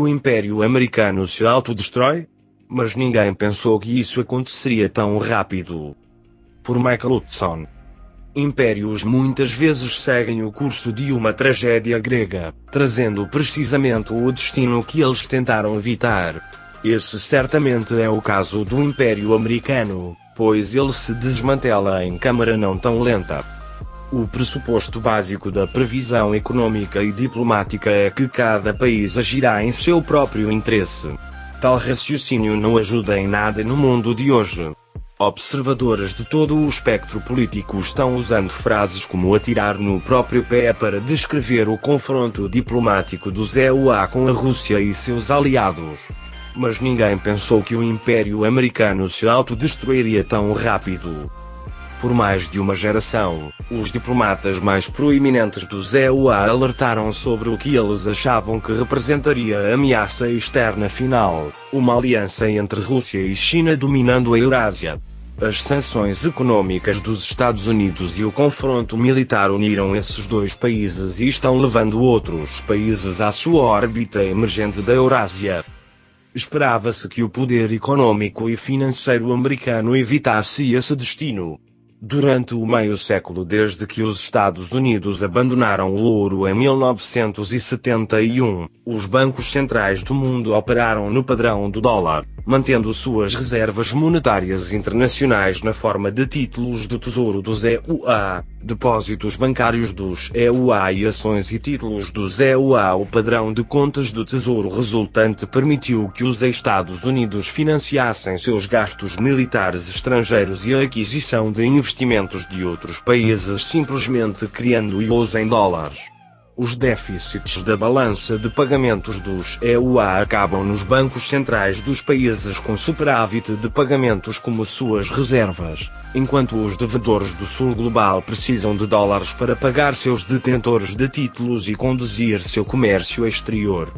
O Império Americano se autodestrói? Mas ninguém pensou que isso aconteceria tão rápido. Por Michael Hudson. Impérios muitas vezes seguem o curso de uma tragédia grega, trazendo precisamente o destino que eles tentaram evitar. Esse certamente é o caso do Império Americano, pois ele se desmantela em câmara não tão lenta. O pressuposto básico da previsão econômica e diplomática é que cada país agirá em seu próprio interesse. Tal raciocínio não ajuda em nada no mundo de hoje. Observadores de todo o espectro político estão usando frases como atirar no próprio pé para descrever o confronto diplomático do ZEUA com a Rússia e seus aliados. Mas ninguém pensou que o Império Americano se autodestruiria tão rápido. Por mais de uma geração, os diplomatas mais proeminentes do ZEUA alertaram sobre o que eles achavam que representaria a ameaça externa final, uma aliança entre Rússia e China dominando a Eurásia. As sanções econômicas dos Estados Unidos e o confronto militar uniram esses dois países e estão levando outros países à sua órbita emergente da Eurásia. Esperava-se que o poder econômico e financeiro americano evitasse esse destino. Durante o meio século desde que os Estados Unidos abandonaram o ouro em 1971, os bancos centrais do mundo operaram no padrão do dólar, mantendo suas reservas monetárias internacionais na forma de títulos do Tesouro dos EUA, depósitos bancários dos EUA e ações e títulos dos EUA. O padrão de contas do Tesouro resultante permitiu que os Estados Unidos financiassem seus gastos militares estrangeiros e a aquisição de investimentos de outros países simplesmente criando-os em dólares. Os déficits da balança de pagamentos dos EUA acabam nos bancos centrais dos países com superávit de pagamentos como suas reservas, enquanto os devedores do Sul Global precisam de dólares para pagar seus detentores de títulos e conduzir seu comércio exterior.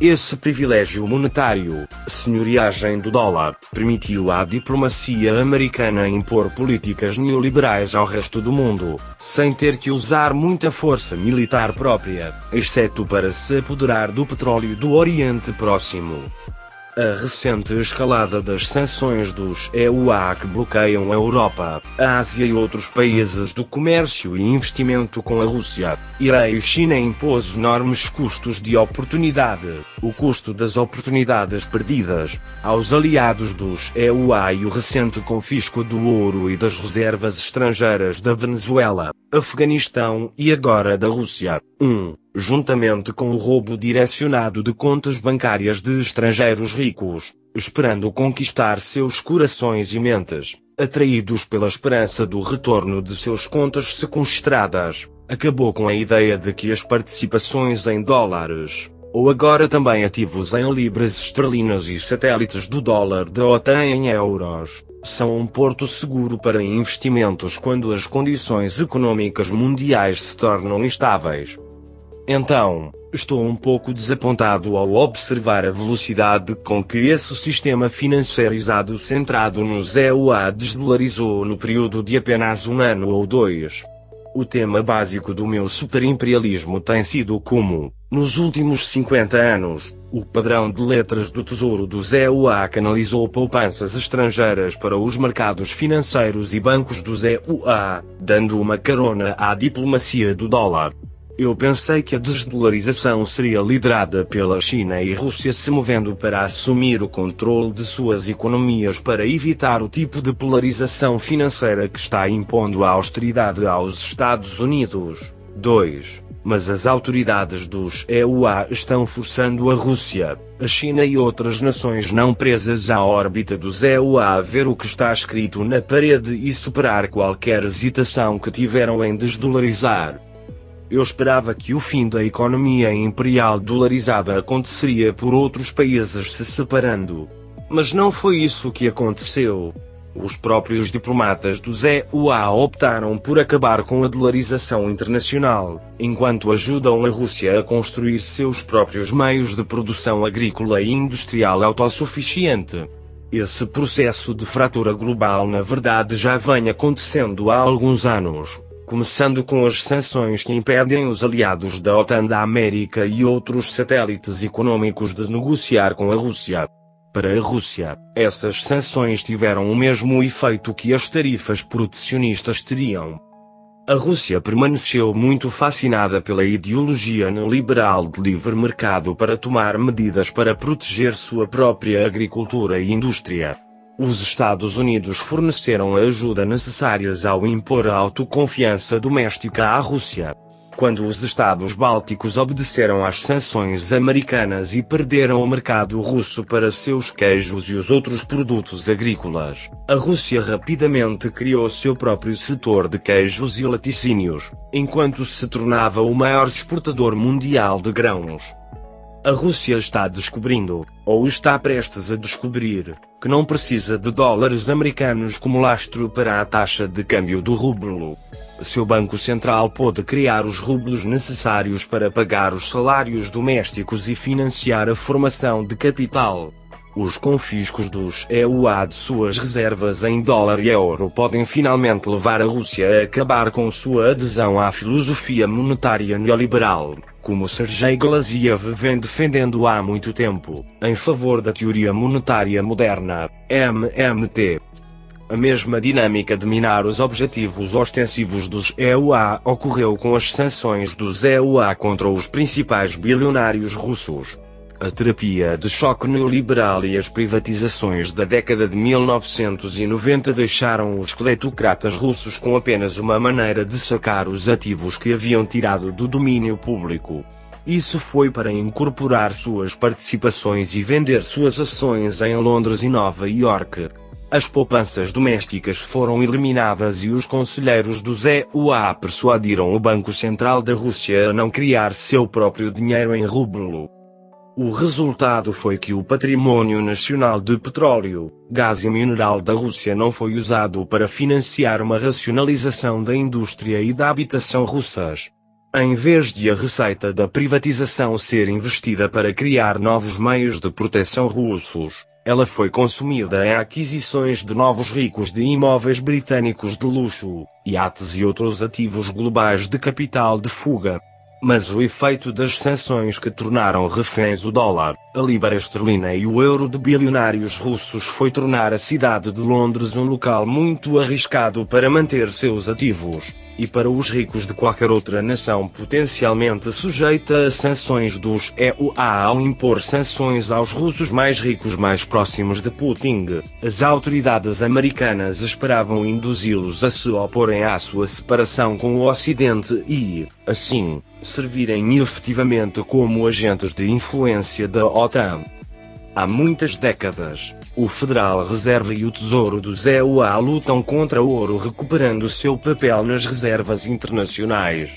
Esse privilégio monetário, senhoriagem do dólar, permitiu à diplomacia americana impor políticas neoliberais ao resto do mundo, sem ter que usar muita força militar própria, exceto para se apoderar do petróleo do Oriente Próximo. A recente escalada das sanções dos EUA que bloqueiam a Europa, a Ásia e outros países do comércio e investimento com a Rússia, Irã e China impôs enormes custos de oportunidade, o custo das oportunidades perdidas, aos aliados dos EUA e o recente confisco do ouro e das reservas estrangeiras da Venezuela, Afeganistão e agora da Rússia. 1. Um, juntamente com o roubo direcionado de contas bancárias de estrangeiros ricos, esperando conquistar seus corações e mentes, atraídos pela esperança do retorno de seus contas sequestradas, acabou com a ideia de que as participações em dólares, ou agora também ativos em libras esterlinas e satélites do dólar da OTAN em euros, são um porto seguro para investimentos quando as condições econômicas mundiais se tornam instáveis. Então, estou um pouco desapontado ao observar a velocidade com que esse sistema financiarizado centrado no ZEUA desdolarizou no período de apenas um ano ou dois. O tema básico do meu superimperialismo tem sido como, nos últimos 50 anos, o padrão de letras do Tesouro do ZEUA canalizou poupanças estrangeiras para os mercados financeiros e bancos do ZEUA, dando uma carona à diplomacia do dólar. Eu pensei que a desdolarização seria liderada pela China e Rússia se movendo para assumir o controle de suas economias para evitar o tipo de polarização financeira que está impondo a austeridade aos Estados Unidos. 2. Mas as autoridades dos EUA estão forçando a Rússia, a China e outras nações não presas à órbita dos EUA a ver o que está escrito na parede e superar qualquer hesitação que tiveram em desdolarizar. Eu esperava que o fim da economia imperial dolarizada aconteceria por outros países se separando. Mas não foi isso que aconteceu. Os próprios diplomatas do ZEUA optaram por acabar com a dolarização internacional, enquanto ajudam a Rússia a construir seus próprios meios de produção agrícola e industrial autossuficiente. Esse processo de fratura global na verdade já vem acontecendo há alguns anos. começando com as sanções que impedem os aliados da OTAN da América e outros satélites econômicos de negociar com a Rússia. Para a Rússia, essas sanções tiveram o mesmo efeito que as tarifas protecionistas teriam. A Rússia permaneceu muito fascinada pela ideologia neoliberal de livre mercado para tomar medidas para proteger sua própria agricultura e indústria. Os Estados Unidos forneceram a ajuda necessárias ao impor a autoconfiança doméstica à Rússia quando os estados bálticos obedeceram às sanções americanas e perderam o mercado russo para seus queijos e os outros produtos agrícolas, a Rússia rapidamente criou seu próprio setor de queijos e laticínios, enquanto se tornava o maior exportador mundial de grãos. A Rússia está descobrindo, ou está prestes a descobrir, que não precisa de dólares americanos como lastro para a taxa de câmbio do rublo seu Banco Central pôde criar os rublos necessários para pagar os salários domésticos e financiar a formação de capital. Os confiscos dos EUA de suas reservas em dólar e euro podem finalmente levar a Rússia a acabar com sua adesão à filosofia monetária neoliberal, como Sergei Glaziev vem defendendo há muito tempo, em favor da teoria monetária moderna, MMT. A mesma dinâmica de minar os objetivos ostensivos dos EUA ocorreu com as sanções dos EUA contra os principais bilionários russos. A terapia de choque neoliberal e as privatizações da década de 1990 deixaram os cletocratas russos com apenas uma maneira de sacar os ativos que haviam tirado do domínio público. Isso foi para incorporar suas participações e vender suas ações em Londres e Nova York. As poupanças domésticas foram eliminadas e os conselheiros do ZUA persuadiram o Banco Central da Rússia a não criar seu próprio dinheiro em rublo. O resultado foi que o patrimônio nacional de petróleo, gás e mineral da Rússia não foi usado para financiar uma racionalização da indústria e da habitação russas. Em vez de a receita da privatização ser investida para criar novos meios de proteção russos, ela foi consumida em aquisições de novos ricos de imóveis britânicos de luxo, iates e outros ativos globais de capital de fuga. Mas o efeito das sanções que tornaram reféns o dólar, a libra esterlina e o euro de bilionários russos foi tornar a cidade de Londres um local muito arriscado para manter seus ativos e para os ricos de qualquer outra nação potencialmente sujeita a sanções dos EUA ao impor sanções aos russos mais ricos mais próximos de Putin. As autoridades americanas esperavam induzi-los a se oporem à sua separação com o Ocidente e, assim, servirem efetivamente como agentes de influência da OTAN. Há muitas décadas, o Federal Reserva e o Tesouro do ZEUA lutam contra o ouro recuperando seu papel nas reservas internacionais.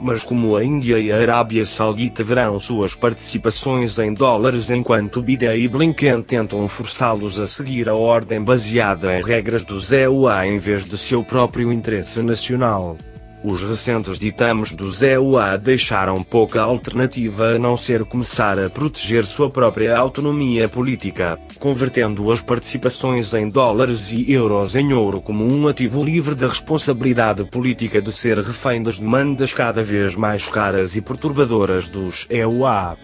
Mas como a Índia e a Arábia Saudita verão suas participações em dólares enquanto Biden e Blinken tentam forçá-los a seguir a ordem baseada em regras do ZEUA em vez de seu próprio interesse nacional. Os recentes ditames do ZEUA deixaram pouca alternativa a não ser começar a proteger sua própria autonomia política, convertendo as participações em dólares e euros em ouro como um ativo livre da responsabilidade política de ser refém das demandas cada vez mais caras e perturbadoras dos EUA.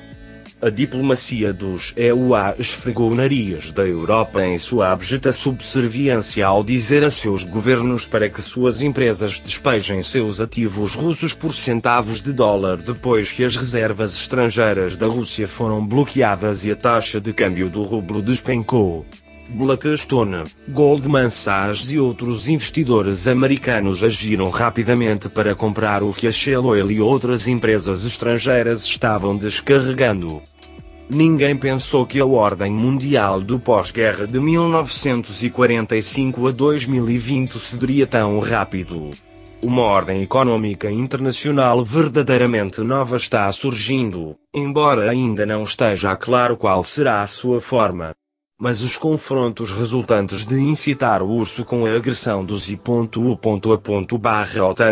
A diplomacia dos EUA esfregou nariz da Europa em sua abjeta subserviência ao dizer a seus governos para que suas empresas despejem seus ativos russos por centavos de dólar depois que as reservas estrangeiras da Rússia foram bloqueadas e a taxa de câmbio do rublo despencou. Blackstone, Goldman Sachs e outros investidores americanos agiram rapidamente para comprar o que a Shell Oil e outras empresas estrangeiras estavam descarregando. Ninguém pensou que a ordem mundial do pós-guerra de 1945 a 2020 cederia tão rápido. Uma ordem econômica internacional verdadeiramente nova está surgindo, embora ainda não esteja claro qual será a sua forma. Mas os confrontos resultantes de incitar o urso com a agressão dos I.U.A.OTAN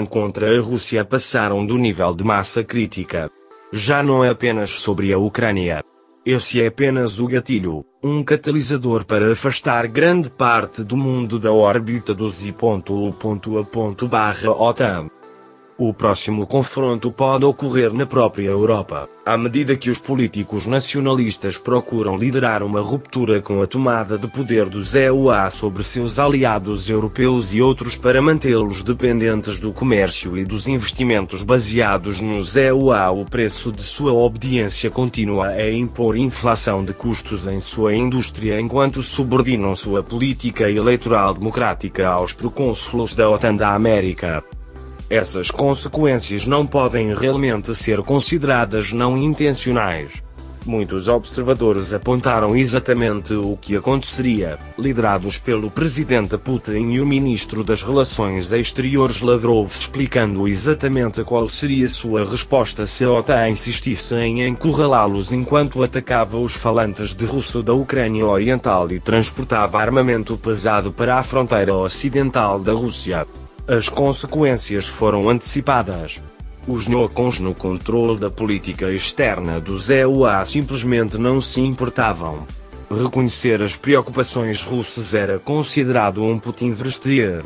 contra a Rússia passaram do nível de massa crítica. Já não é apenas sobre a Ucrânia. Esse é apenas o gatilho, um catalisador para afastar grande parte do mundo da órbita dos I.U.A.OTAN. O próximo confronto pode ocorrer na própria Europa, à medida que os políticos nacionalistas procuram liderar uma ruptura com a tomada de poder dos EUA sobre seus aliados europeus e outros para mantê-los dependentes do comércio e dos investimentos baseados nos EUA. O preço de sua obediência continua a impor inflação de custos em sua indústria enquanto subordinam sua política eleitoral democrática aos procônsulos da OTAN da América. Essas consequências não podem realmente ser consideradas não intencionais. Muitos observadores apontaram exatamente o que aconteceria, liderados pelo presidente Putin e o ministro das Relações Exteriores Lavrov explicando exatamente qual seria sua resposta se a OTAN insistisse em encurralá-los enquanto atacava os falantes de russo da Ucrânia Oriental e transportava armamento pesado para a fronteira ocidental da Rússia. As consequências foram antecipadas. Os neocons no controle da política externa dos EUA simplesmente não se importavam. Reconhecer as preocupações russas era considerado um Putin verstier.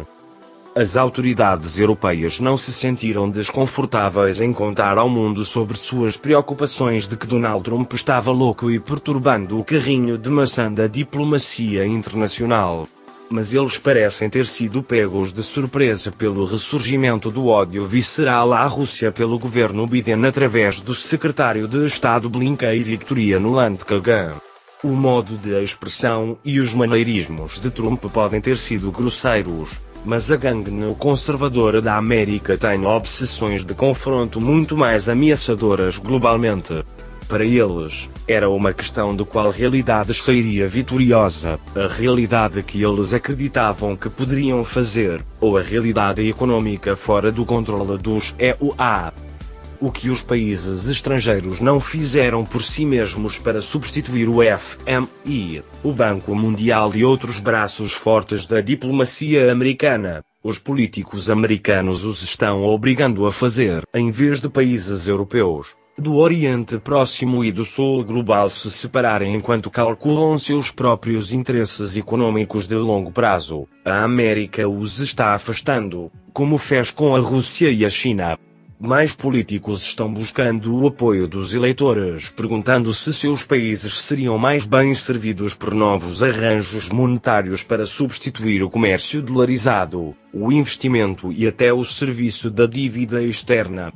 As autoridades europeias não se sentiram desconfortáveis em contar ao mundo sobre suas preocupações de que Donald Trump estava louco e perturbando o carrinho de maçã da diplomacia internacional mas eles parecem ter sido pegos de surpresa pelo ressurgimento do ódio visceral à Rússia pelo governo Biden através do secretário de Estado Blinken e Victoriano Landkagan. O modo de expressão e os maneirismos de Trump podem ter sido grosseiros, mas a gangue neoconservadora da América tem obsessões de confronto muito mais ameaçadoras globalmente. Para eles, era uma questão de qual realidade sairia vitoriosa, a realidade que eles acreditavam que poderiam fazer, ou a realidade econômica fora do controle dos EUA. O que os países estrangeiros não fizeram por si mesmos para substituir o FMI, o Banco Mundial e outros braços fortes da diplomacia americana, os políticos americanos os estão obrigando a fazer, em vez de países europeus do Oriente Próximo e do Sul global se separarem enquanto calculam seus próprios interesses econômicos de longo prazo, a América os está afastando, como fez com a Rússia e a China. Mais políticos estão buscando o apoio dos eleitores, perguntando se seus países seriam mais bem servidos por novos arranjos monetários para substituir o comércio dolarizado, o investimento e até o serviço da dívida externa.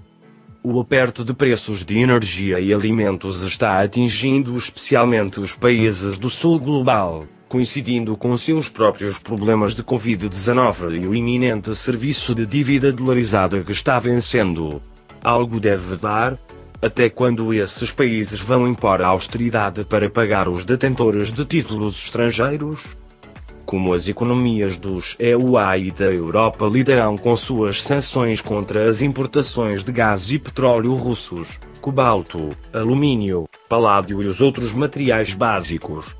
O aperto de preços de energia e alimentos está atingindo especialmente os países do sul global, coincidindo com seus próprios problemas de Covid-19 e o iminente serviço de dívida dolarizada que está vencendo. Algo deve dar, até quando esses países vão impor a austeridade para pagar os detentores de títulos estrangeiros? Como as economias dos EUA e da Europa lidarão com suas sanções contra as importações de gás e petróleo russos, cobalto, alumínio, paládio e os outros materiais básicos.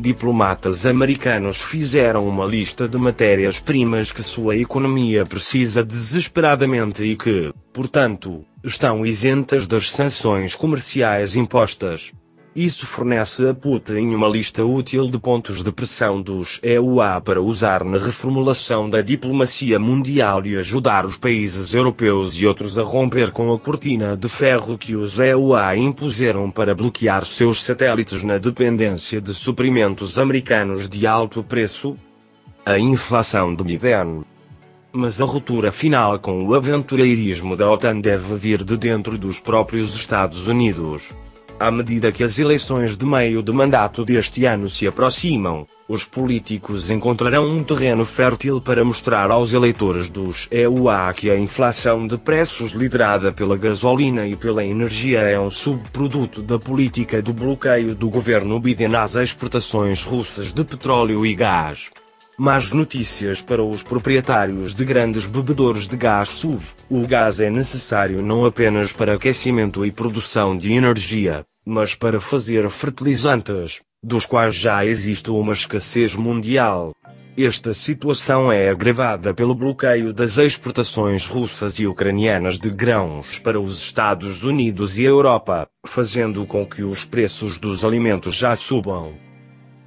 Diplomatas americanos fizeram uma lista de matérias-primas que sua economia precisa desesperadamente e que, portanto, estão isentas das sanções comerciais impostas. Isso fornece a Putin uma lista útil de pontos de pressão dos EUA para usar na reformulação da diplomacia mundial e ajudar os países europeus e outros a romper com a cortina de ferro que os EUA impuseram para bloquear seus satélites na dependência de suprimentos americanos de alto preço. A inflação de Biden mas a ruptura final com o aventureirismo da OTAN deve vir de dentro dos próprios Estados Unidos. À medida que as eleições de meio de mandato deste ano se aproximam, os políticos encontrarão um terreno fértil para mostrar aos eleitores dos EUA que a inflação de preços liderada pela gasolina e pela energia é um subproduto da política do bloqueio do governo Biden às exportações russas de petróleo e gás. Más notícias para os proprietários de grandes bebedores de gás SUV. O gás é necessário não apenas para aquecimento e produção de energia, mas para fazer fertilizantes, dos quais já existe uma escassez mundial. Esta situação é agravada pelo bloqueio das exportações russas e ucranianas de grãos para os Estados Unidos e a Europa, fazendo com que os preços dos alimentos já subam.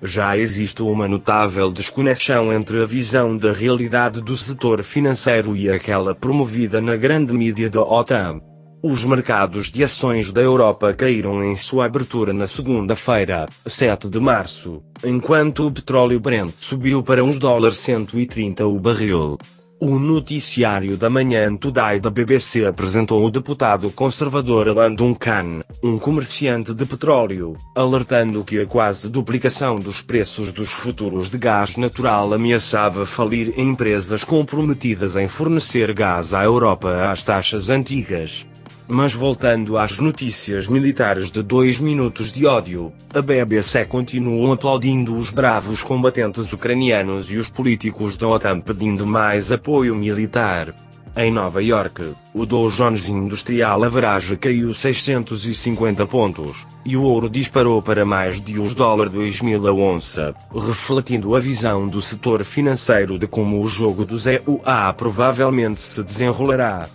Já existe uma notável desconexão entre a visão da realidade do setor financeiro e aquela promovida na grande mídia da OTAN. Os mercados de ações da Europa caíram em sua abertura na segunda-feira, 7 de março, enquanto o petróleo Brent subiu para uns dólares 130 o barril. O noticiário da manhã Today da BBC apresentou o deputado conservador Alan Duncan, um comerciante de petróleo, alertando que a quase duplicação dos preços dos futuros de gás natural ameaçava falir empresas comprometidas em fornecer gás à Europa às taxas antigas. Mas voltando às notícias militares de dois minutos de ódio, a BBC continua aplaudindo os bravos combatentes ucranianos e os políticos da OTAN pedindo mais apoio militar. Em Nova York, o Dow Jones Industrial Average caiu 650 pontos, e o ouro disparou para mais de uns dólar 2000 a onça, refletindo a visão do setor financeiro de como o jogo dos EUA provavelmente se desenrolará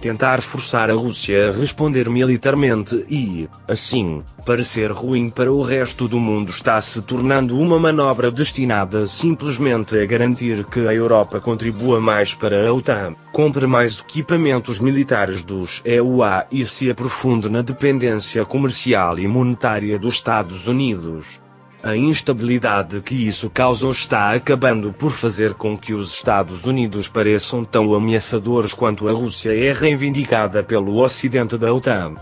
tentar forçar a Rússia a responder militarmente e, assim, parecer ruim para o resto do mundo está se tornando uma manobra destinada simplesmente a garantir que a Europa contribua mais para a OTAN, compre mais equipamentos militares dos EUA e se aprofunde na dependência comercial e monetária dos Estados Unidos. A instabilidade que isso causou está acabando por fazer com que os Estados Unidos pareçam tão ameaçadores quanto a Rússia é reivindicada pelo Ocidente da OTAN.